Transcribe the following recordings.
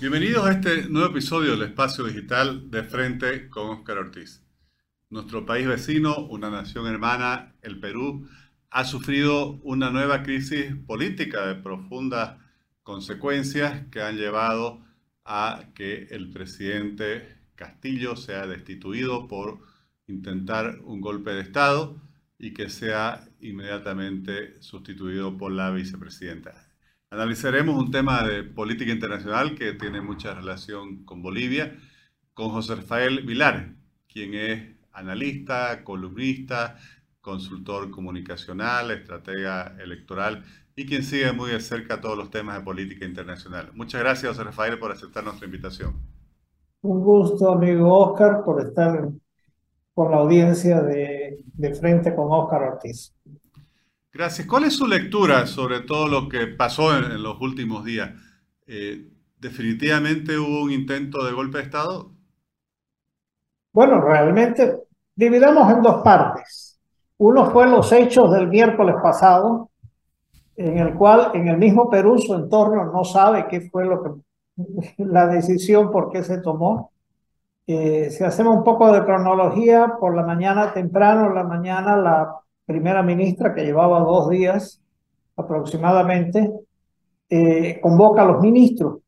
Bienvenidos a este nuevo episodio del Espacio Digital de Frente con Óscar Ortiz. Nuestro país vecino, una nación hermana, el Perú, ha sufrido una nueva crisis política de profundas consecuencias que han llevado a que el presidente Castillo sea destituido por intentar un golpe de Estado y que sea inmediatamente sustituido por la vicepresidenta. Analizaremos un tema de política internacional que tiene mucha relación con Bolivia, con José Rafael Vilar, quien es analista, columnista, consultor comunicacional, estratega electoral y quien sigue muy de cerca todos los temas de política internacional. Muchas gracias, José Rafael, por aceptar nuestra invitación. Un gusto, amigo Oscar, por estar con la audiencia de, de frente con Oscar Ortiz. Gracias. ¿Cuál es su lectura sobre todo lo que pasó en, los últimos días? Eh, ¿Definitivamente hubo un intento de golpe de Estado? Bueno, realmente dividamos en dos partes. Uno fue los hechos del miércoles pasado, en el cual en el mismo Perú su entorno no sabe qué fue lo que la decisión por qué se tomó. Eh, si hacemos un poco de cronología, por la mañana temprano, la mañana la primera ministra, que llevaba dos días aproximadamente, eh, convoca a los ministros.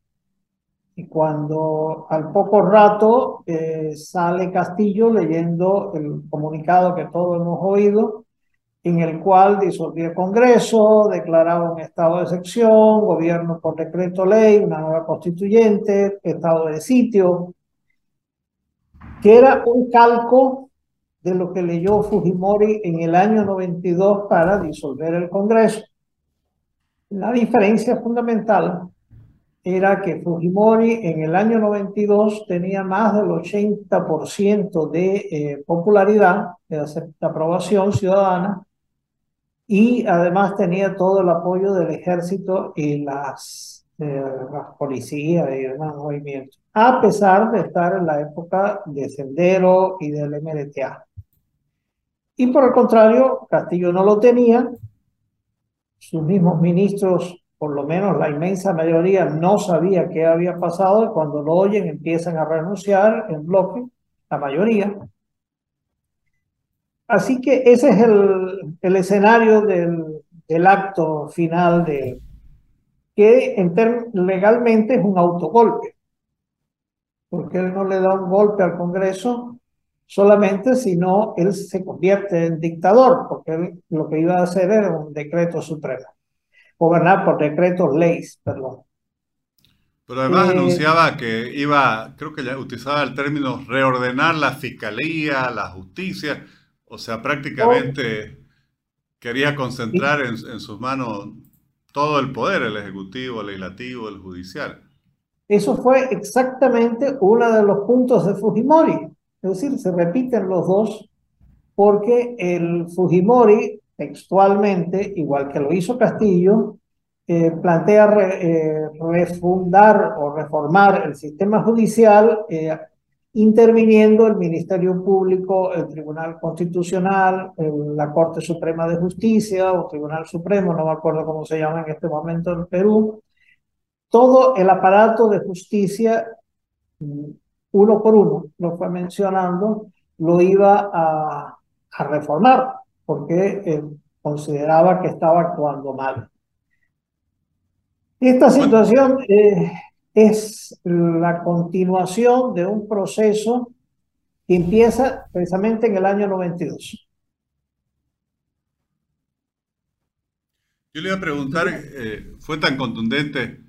Y cuando al poco rato eh, sale Castillo leyendo el comunicado que todos hemos oído, en el cual disolvía el Congreso, declaraba un estado de excepción, gobierno por decreto ley, una nueva constituyente, estado de sitio, que era un calco de lo que leyó Fujimori en el año 92 para disolver el Congreso. La diferencia fundamental era que Fujimori en el año 92 tenía más del 80% de eh, popularidad, de aprobación ciudadana, y además tenía todo el apoyo del ejército y las, eh, las policías y demás movimientos, a pesar de estar en la época de Sendero y del MDTA. Y por el contrario, Castillo no lo tenía, sus mismos ministros, por lo menos la inmensa mayoría, no sabía qué había pasado y cuando lo oyen empiezan a renunciar en bloque, la mayoría. Así que ese es el, el escenario del, del, acto final de que en legalmente es un autogolpe, porque él no le da un golpe al Congreso, solamente si no él se convierte en dictador, porque él lo que iba a hacer era un decreto supremo, gobernar por decretos leyes, perdón. Pero además eh, anunciaba que iba, creo que ya utilizaba el término reordenar la fiscalía, la justicia, o sea, prácticamente quería concentrar en, en sus manos todo el poder, el ejecutivo, el legislativo, el judicial. Eso fue exactamente uno de los puntos de Fujimori. Es decir, se repiten los dos porque el Fujimori textualmente, igual que lo hizo Castillo, eh, plantea eh, refundar o reformar el sistema judicial eh, interviniendo el Ministerio Público, el Tribunal Constitucional, la Corte Suprema de Justicia o Tribunal Supremo, no me acuerdo cómo se llama en este momento en Perú, todo el aparato de justicia uno por uno, lo fue mencionando, lo iba a, reformar porque eh, consideraba que estaba actuando mal. Esta situación eh, es la continuación de un proceso que empieza precisamente en el año 92. Yo le iba a preguntar, eh, ¿fue tan contundente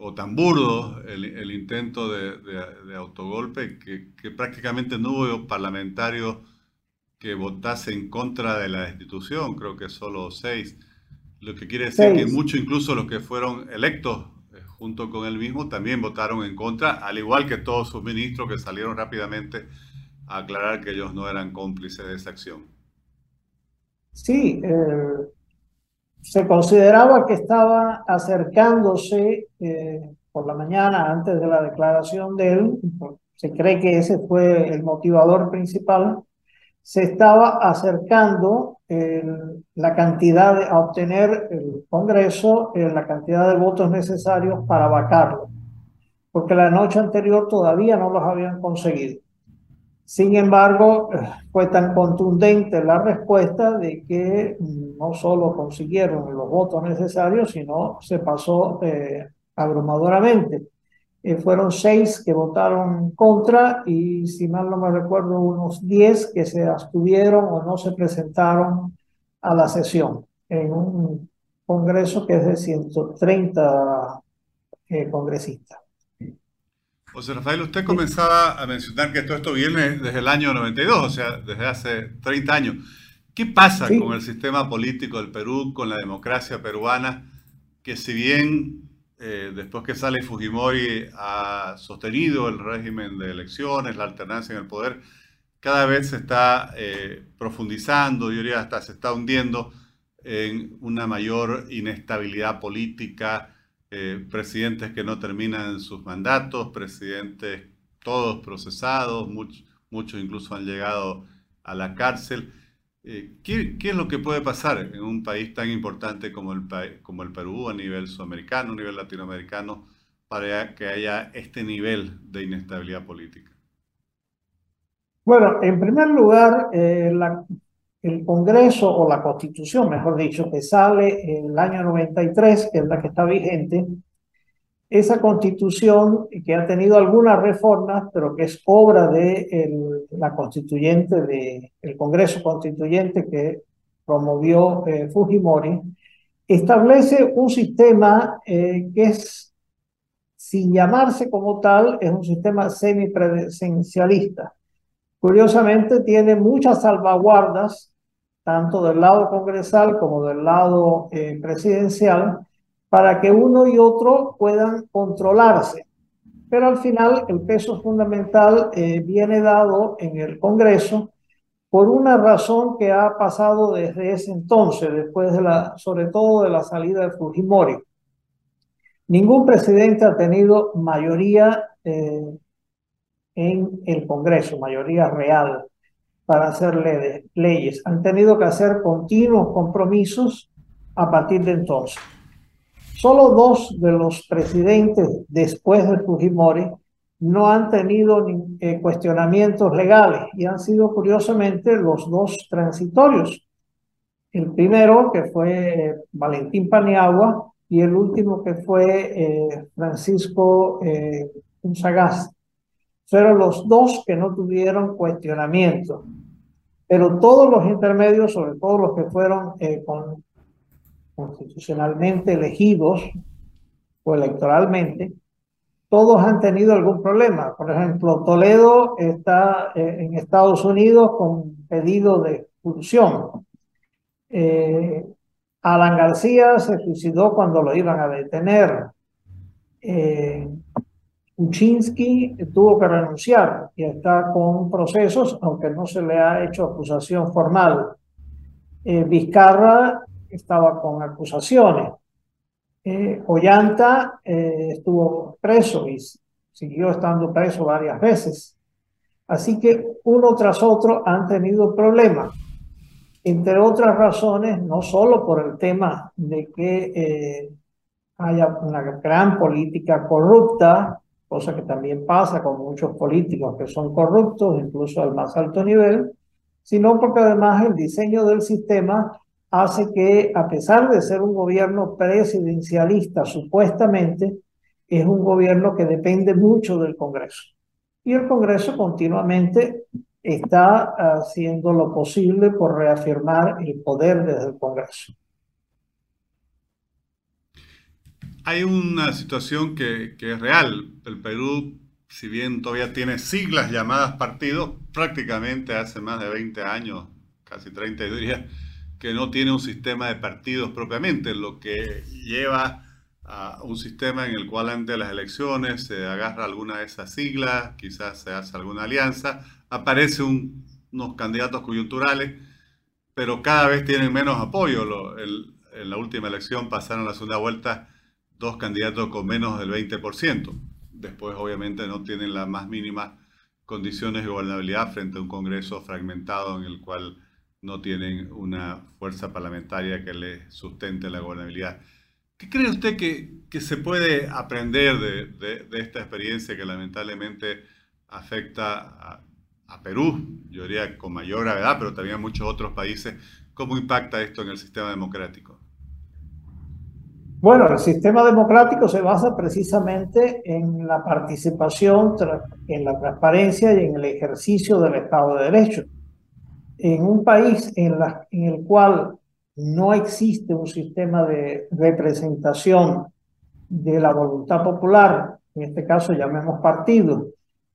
o tan burdo el, intento de, autogolpe que, prácticamente no hubo parlamentarios que votase en contra de la destitución, creo que solo seis, lo que quiere decir que muchos, incluso los que fueron electos eh, junto con él mismo, también votaron en contra, al igual que todos sus ministros que salieron rápidamente a aclarar que ellos no eran cómplices de esa acción. Sí, eh, se consideraba que estaba acercándose eh, por la mañana antes de la declaración de él, se cree que ese fue el motivador principal, se estaba acercando la cantidad de, a obtener el Congreso, la cantidad de votos necesarios para vacarlo. porque la noche anterior todavía no los habían conseguido. Sin embargo, fue tan contundente la respuesta de que no solo consiguieron los votos necesarios, sino se pasó eh, abrumadoramente. Eh, fueron seis que votaron contra y, si mal no me recuerdo, unos diez que se abstuvieron o no se presentaron a la sesión en un congreso que es de 130 eh, congresistas. José Rafael, usted comenzaba a mencionar que todo esto viene desde el año 92, o sea, desde hace 30 años. ¿Qué pasa con el sistema político del Perú, con la democracia peruana, que si bien eh, después que sale Fujimori ha sostenido el régimen de elecciones, la alternancia en el poder, cada vez se está eh, profundizando, yo diría hasta se está hundiendo en una mayor inestabilidad política, eh, presidentes que no terminan sus mandatos, presidentes todos procesados, muchos incluso han llegado a la cárcel. Eh, ¿qué, es lo que puede pasar en un país tan importante como el, Perú a nivel sudamericano, a nivel latinoamericano, para que haya este nivel de inestabilidad política? Bueno, en primer lugar, eh, la, el Congreso o la Constitución, mejor dicho, que sale en el año 93, que es la que está vigente, esa constitución que ha tenido algunas reformas, pero que es obra de la constituyente, de, el Congreso Constituyente que promovió eh, Fujimori, establece un sistema eh, que es, sin llamarse como tal, es un sistema semipresidencialista. Curiosamente, tiene muchas salvaguardas, tanto del lado congresal como del lado eh, presidencial, para que uno y otro puedan controlarse. Pero al final el peso fundamental eh, viene dado en el Congreso por una razón que ha pasado desde ese entonces, después de la, sobre todo de la salida de Fujimori. Ningún presidente ha tenido mayoría eh, en el Congreso, mayoría real, para hacer leyes. Han tenido que hacer continuos compromisos a partir de entonces. Solo dos de los presidentes después de Fujimori no han tenido eh, cuestionamientos legales y han sido curiosamente los dos transitorios. El primero, que fue eh, Valentín Paniagua, y el último, que fue eh, Francisco eh, fueron los dos que no tuvieron cuestionamiento. Pero todos los intermedios, sobre todo los que fueron eh, constitucionalmente elegidos o electoralmente, todos han tenido algún problema. Por ejemplo, Toledo está eh, en Estados Unidos con pedido de expulsión. Eh, Alan García se suicidó cuando lo iban a detener. Eh, Kuczynski tuvo que renunciar y está con procesos, aunque no se le ha hecho acusación formal. Eh, Vizcarra estaba con acusaciones. Eh, Ollanta eh, estuvo preso y siguió estando preso varias veces. Así que uno tras otro han tenido problemas. Entre otras razones, no solo por el tema de que eh, haya una gran política corrupta, cosa que también pasa con muchos políticos que son corruptos, incluso al más alto nivel, sino porque además el diseño del sistema hace que, a pesar de ser un gobierno presidencialista supuestamente, es un gobierno que depende mucho del Congreso. Y el Congreso continuamente está haciendo lo posible por reafirmar el poder desde el Congreso. Hay una situación que, es real. El Perú, si bien todavía tiene siglas llamadas partidos, prácticamente hace más de 20 años, casi 30 diría, que no tiene un sistema de partidos propiamente, lo que lleva a un sistema en el cual ante las elecciones se agarra alguna de esas siglas, quizás se hace alguna alianza, aparecen unos candidatos coyunturales, pero cada vez tienen menos apoyo. en la última elección pasaron la segunda vuelta dos candidatos con menos del 20%. Después obviamente no tienen las más mínimas condiciones de gobernabilidad frente a un Congreso fragmentado en el cual no tienen una fuerza parlamentaria que le sustente la gobernabilidad. ¿Qué cree usted que, se puede aprender de, de, esta experiencia que lamentablemente afecta a, a, Perú, yo diría con mayor gravedad, pero también a muchos otros países? ¿Cómo impacta esto en el sistema democrático? Bueno, el sistema democrático se basa precisamente en la participación, en la transparencia y en el ejercicio del Estado de Derecho. En un país en, el cual no existe un sistema de representación de la voluntad popular, en este caso llamemos partido,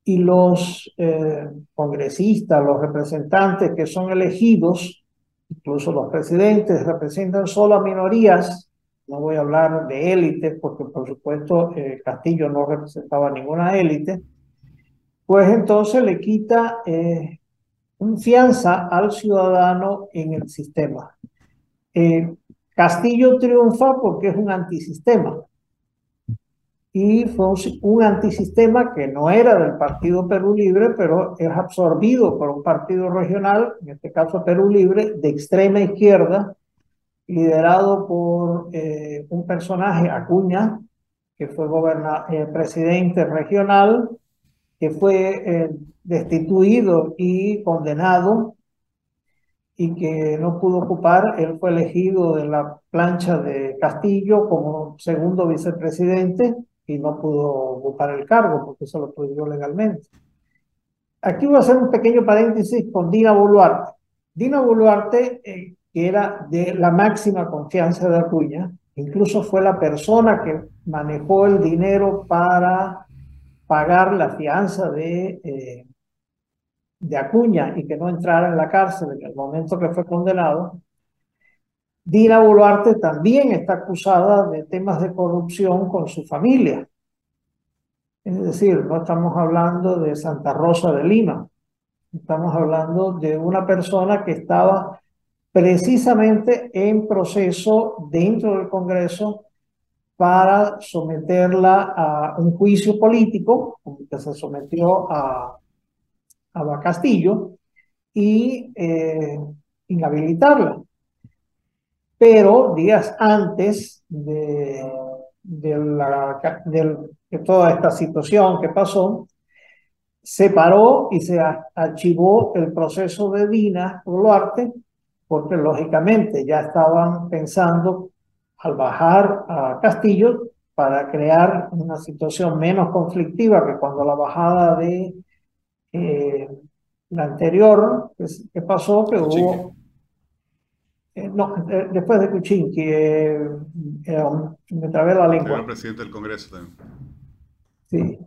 y los eh, congresistas, los representantes que son elegidos, incluso los presidentes, representan solo a minorías, no voy a hablar de élites, porque por supuesto eh, Castillo no representaba ninguna élite, pues entonces le quita eh, confianza al ciudadano en el sistema. Eh, Castillo triunfa porque es un antisistema. Y fue un, antisistema que no era del Partido Perú Libre, pero es absorbido por un partido regional, en este caso Perú Libre, de extrema izquierda, liderado por eh, un personaje, Acuña, que fue eh, presidente regional, que fue destituido y condenado y que no pudo ocupar. Él fue elegido de la plancha de Castillo como segundo vicepresidente y no pudo ocupar el cargo porque se lo prohibió legalmente. Aquí voy a hacer un pequeño paréntesis con Dina Boluarte. Dina Boluarte, eh, que era de la máxima confianza de Acuña, incluso fue la persona que manejó el dinero para pagar la fianza de eh, de Acuña y que no entrara en la cárcel en el momento que fue condenado, Dina Boluarte también está acusada de temas de corrupción con su familia. Es decir, no estamos hablando de Santa Rosa de Lima, estamos hablando de una persona que estaba precisamente en proceso dentro del Congreso para someterla a un juicio político, que se sometió a a Castillo y eh, inhabilitarla. Pero días antes de, de, la, de, toda esta situación que pasó, se paró y se archivó el proceso de Dina Boluarte, porque lógicamente ya estaban pensando al bajar a Castillo para crear una situación menos conflictiva que cuando la bajada de eh, la anterior, que, pasó, que hubo... Eh, no, eh, después de Cuchín, que me trabé la lengua. Era presidente del Congreso también. Sí.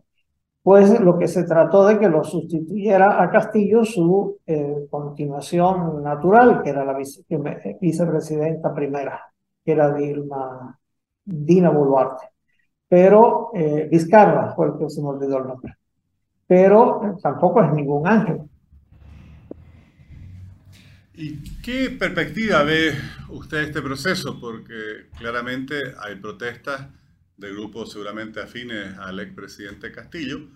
Pues lo que se trató de que lo sustituyera a Castillo su continuación natural, que era la vicepresidenta primera, que era Dilma, Dina Boluarte. Pero Vizcarra fue el que se me olvidó el nombre pero tampoco es ningún ángel. ¿Y qué perspectiva ve usted este proceso? Porque claramente hay protestas de grupos seguramente afines al expresidente Castillo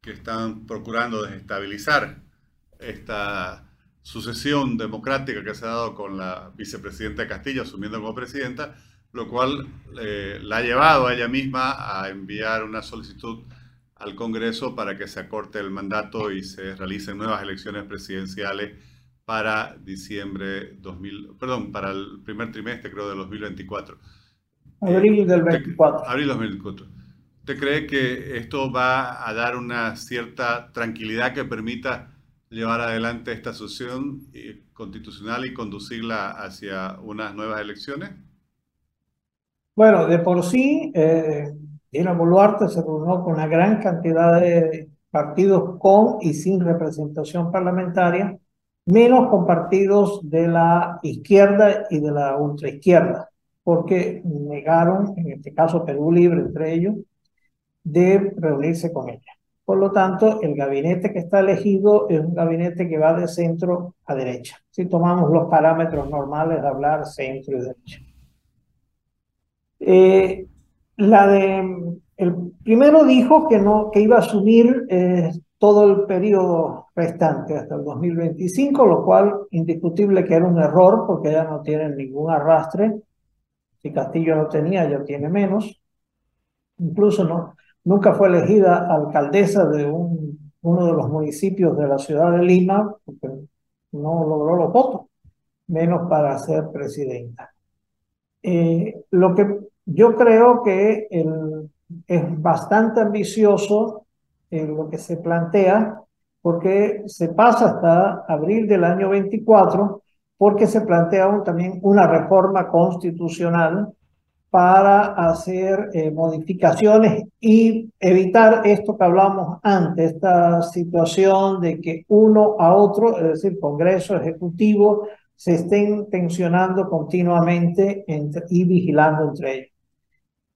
que están procurando desestabilizar esta sucesión democrática que se ha dado con la vicepresidenta Castillo asumiendo como presidenta, lo cual eh, la ha llevado a ella misma a enviar una solicitud al Congreso para que se acorte el mandato y se realicen nuevas elecciones presidenciales para diciembre 2000, perdón, para el primer trimestre creo de 2024. Abril del 24. Abril 2024. ¿Usted cree que esto va a dar una cierta tranquilidad que permita llevar adelante esta sucesión eh, constitucional y conducirla hacia unas nuevas elecciones? Bueno, de por sí, eh, Dina Boluarte se reunió con una gran cantidad de partidos con y sin representación parlamentaria, menos con partidos de la izquierda y de la ultraizquierda, porque negaron, en este caso Perú Libre entre ellos, de reunirse con ella. Por lo tanto, el gabinete que está elegido es un gabinete que va de centro a derecha, si tomamos los parámetros normales de hablar centro y derecha. Eh, la de, el primero dijo que, no, que iba a asumir eh, todo el periodo restante hasta el 2025, lo cual indiscutible que era un error porque ya no tienen ningún arrastre, Castillo no tenía, ya tiene menos. Incluso no, nunca fue elegida alcaldesa de un, uno de los municipios de la ciudad de Lima, porque no logró los votos, menos para ser presidenta. Eh, lo que yo creo que el, es bastante ambicioso en lo que se plantea, porque se pasa hasta abril del año 24, porque se plantea también una reforma constitucional para hacer eh, modificaciones y evitar esto que hablamos antes, esta situación de que uno a otro, es decir, Congreso, Ejecutivo, se estén tensionando continuamente entre, y vigilando entre ellos.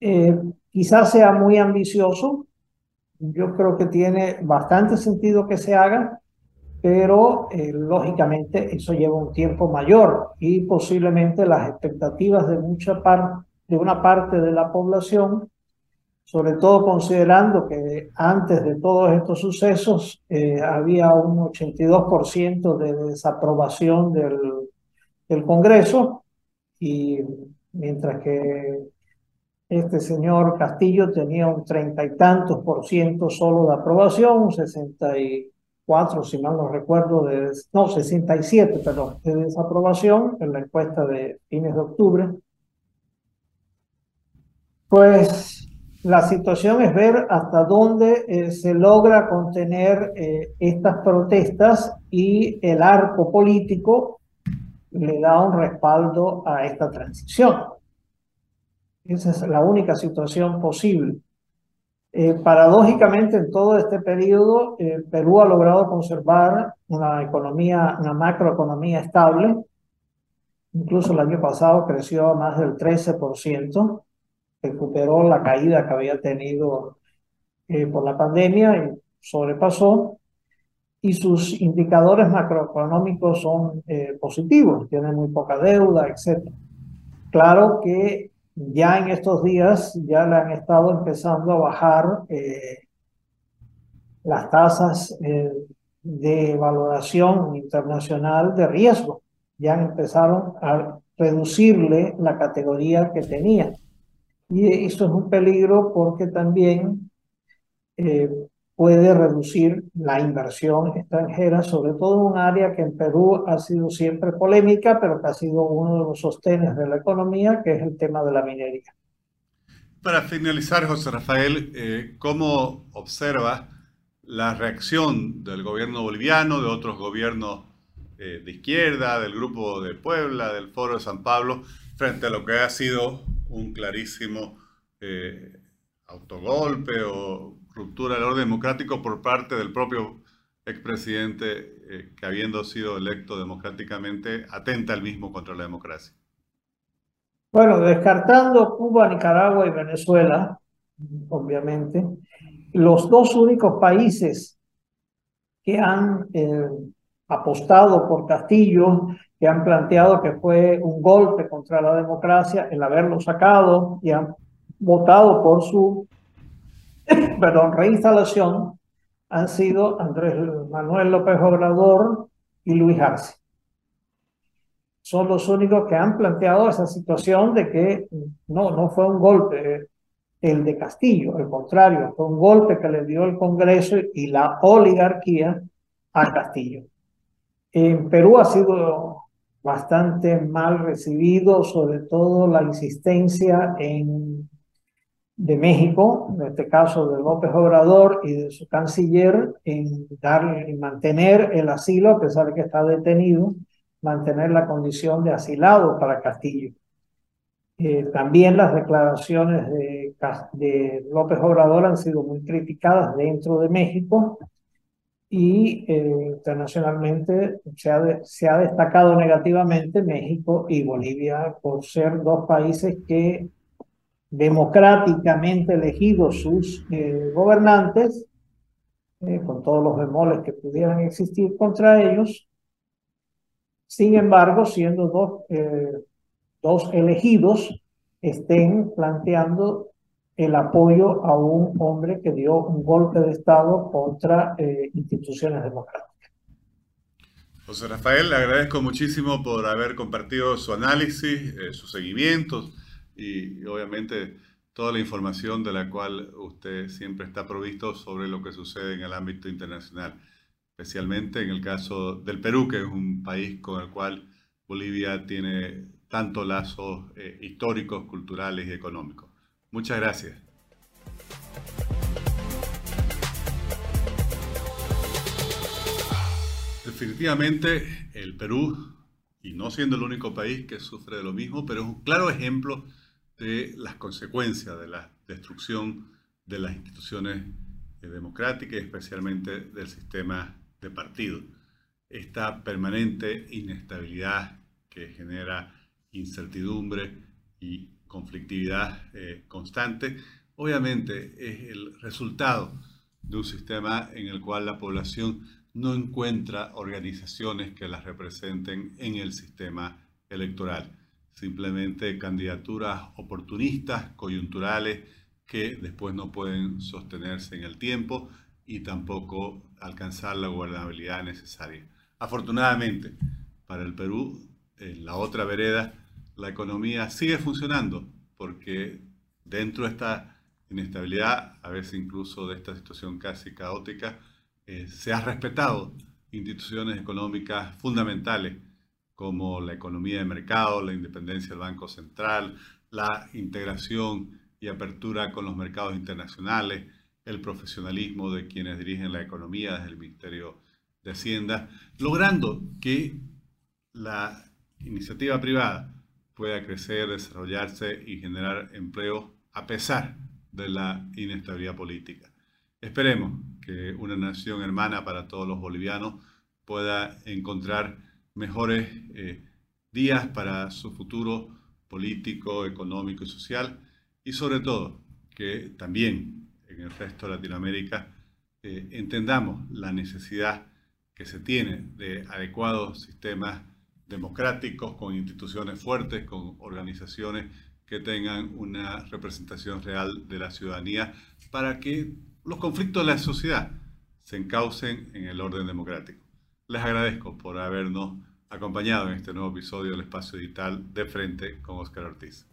Eh, quizás sea muy ambicioso, yo creo que tiene bastante sentido que se haga, pero eh, lógicamente eso lleva un tiempo mayor y posiblemente las expectativas de mucha parte de una parte de la población, sobre todo considerando que antes de todos estos sucesos eh, había un 82% de desaprobación del, Congreso y mientras que este señor Castillo tenía un treinta y tantos por ciento solo de aprobación, un 64, si mal no recuerdo, de, no, 67, perdón, de desaprobación en la encuesta de fines de octubre. Pues la situación es ver hasta dónde eh, se logra contener eh, estas protestas y el arco político le da un respaldo a esta transición. Esa es la única situación posible. Eh, paradójicamente, en todo este periodo, Perú ha logrado conservar una economía, una macroeconomía estable. Incluso el año pasado creció a más del 13% recuperó la caída que había tenido eh, por la pandemia y sobrepasó. Y sus indicadores macroeconómicos son eh, positivos, tiene muy poca deuda, etc. Claro que ya en estos días ya le han estado empezando a bajar eh, las tasas de valoración internacional de riesgo. Ya empezaron a reducirle la categoría que tenía. Y eso es un peligro porque también eh, puede reducir la inversión extranjera, sobre todo un área que en Perú ha sido siempre polémica, pero que ha sido uno de los sostenes de la economía, que es el tema de la minería. Para finalizar, José Rafael, eh, ¿cómo observa la reacción del gobierno boliviano, de otros gobiernos eh, de izquierda, del Grupo de Puebla, del Foro de San Pablo, frente a lo que ha sido un clarísimo eh, autogolpe o ruptura del orden democrático por parte del propio expresidente eh, que habiendo sido electo democráticamente atenta al mismo contra la democracia. Bueno, descartando Cuba, Nicaragua y Venezuela, obviamente, los dos únicos países que han eh, apostado por Castillo que han planteado que fue un golpe contra la democracia el haberlo sacado y han votado por su perdón, reinstalación han sido Andrés Manuel López Obrador y Luis Arce. Son los únicos que han planteado esa situación de que no, no fue un golpe el de Castillo, al contrario, fue un golpe que le dio el Congreso y la oligarquía a Castillo. En Perú ha sido bastante mal recibido, sobre todo la insistencia en, de México, en este caso de López Obrador y de su canciller, en darle y mantener el asilo, a pesar de que está detenido, mantener la condición de asilado para Castillo. Eh, también las declaraciones de, de López Obrador han sido muy criticadas dentro de México y eh, internacionalmente se ha, se ha destacado negativamente México y Bolivia por ser dos países que democráticamente elegidos sus eh, gobernantes, eh, con todos los bemoles que pudieran existir contra ellos, sin embargo, siendo dos, dos elegidos, estén planteando el apoyo a un hombre que dio un golpe de Estado contra eh, instituciones democráticas. José Rafael, le agradezco muchísimo por haber compartido su análisis, eh, sus seguimientos y, obviamente toda la información de la cual usted siempre está provisto sobre lo que sucede en el ámbito internacional, especialmente en el caso del Perú, que es un país con el cual Bolivia tiene tantos lazos eh, históricos, culturales y económicos. Muchas gracias. Definitivamente el Perú, y no siendo el único país que sufre de lo mismo, pero es un claro ejemplo de las consecuencias de la destrucción de las instituciones eh, democráticas, especialmente del sistema de partido. Esta permanente inestabilidad que genera incertidumbre y conflictividad eh, constante, obviamente es el resultado de un sistema en el cual la población no encuentra organizaciones que las representen en el sistema electoral. Simplemente candidaturas oportunistas, coyunturales, que después no pueden sostenerse en el tiempo y tampoco alcanzar la gobernabilidad necesaria. Afortunadamente, para el Perú, en la otra vereda, la economía sigue funcionando porque dentro de esta inestabilidad, a veces incluso de esta situación casi caótica, eh, se ha respetado instituciones económicas fundamentales como la economía de mercado, la independencia del Banco Central, la integración y apertura con los mercados internacionales, el profesionalismo de quienes dirigen la economía desde el Ministerio de Hacienda, logrando que la iniciativa privada pueda crecer, desarrollarse y generar empleo a pesar de la inestabilidad política. Esperemos que una nación hermana para todos los bolivianos pueda encontrar mejores eh, días para su futuro político, económico y social y sobre todo que también en el resto de Latinoamérica eh, entendamos la necesidad que se tiene de adecuados sistemas democráticos, con instituciones fuertes, con organizaciones que tengan una representación real de la ciudadanía para que los conflictos de la sociedad se encaucen en el orden democrático les agradezco por habernos acompañado en este nuevo episodio del Espacio Digital de Frente con Oscar Ortiz.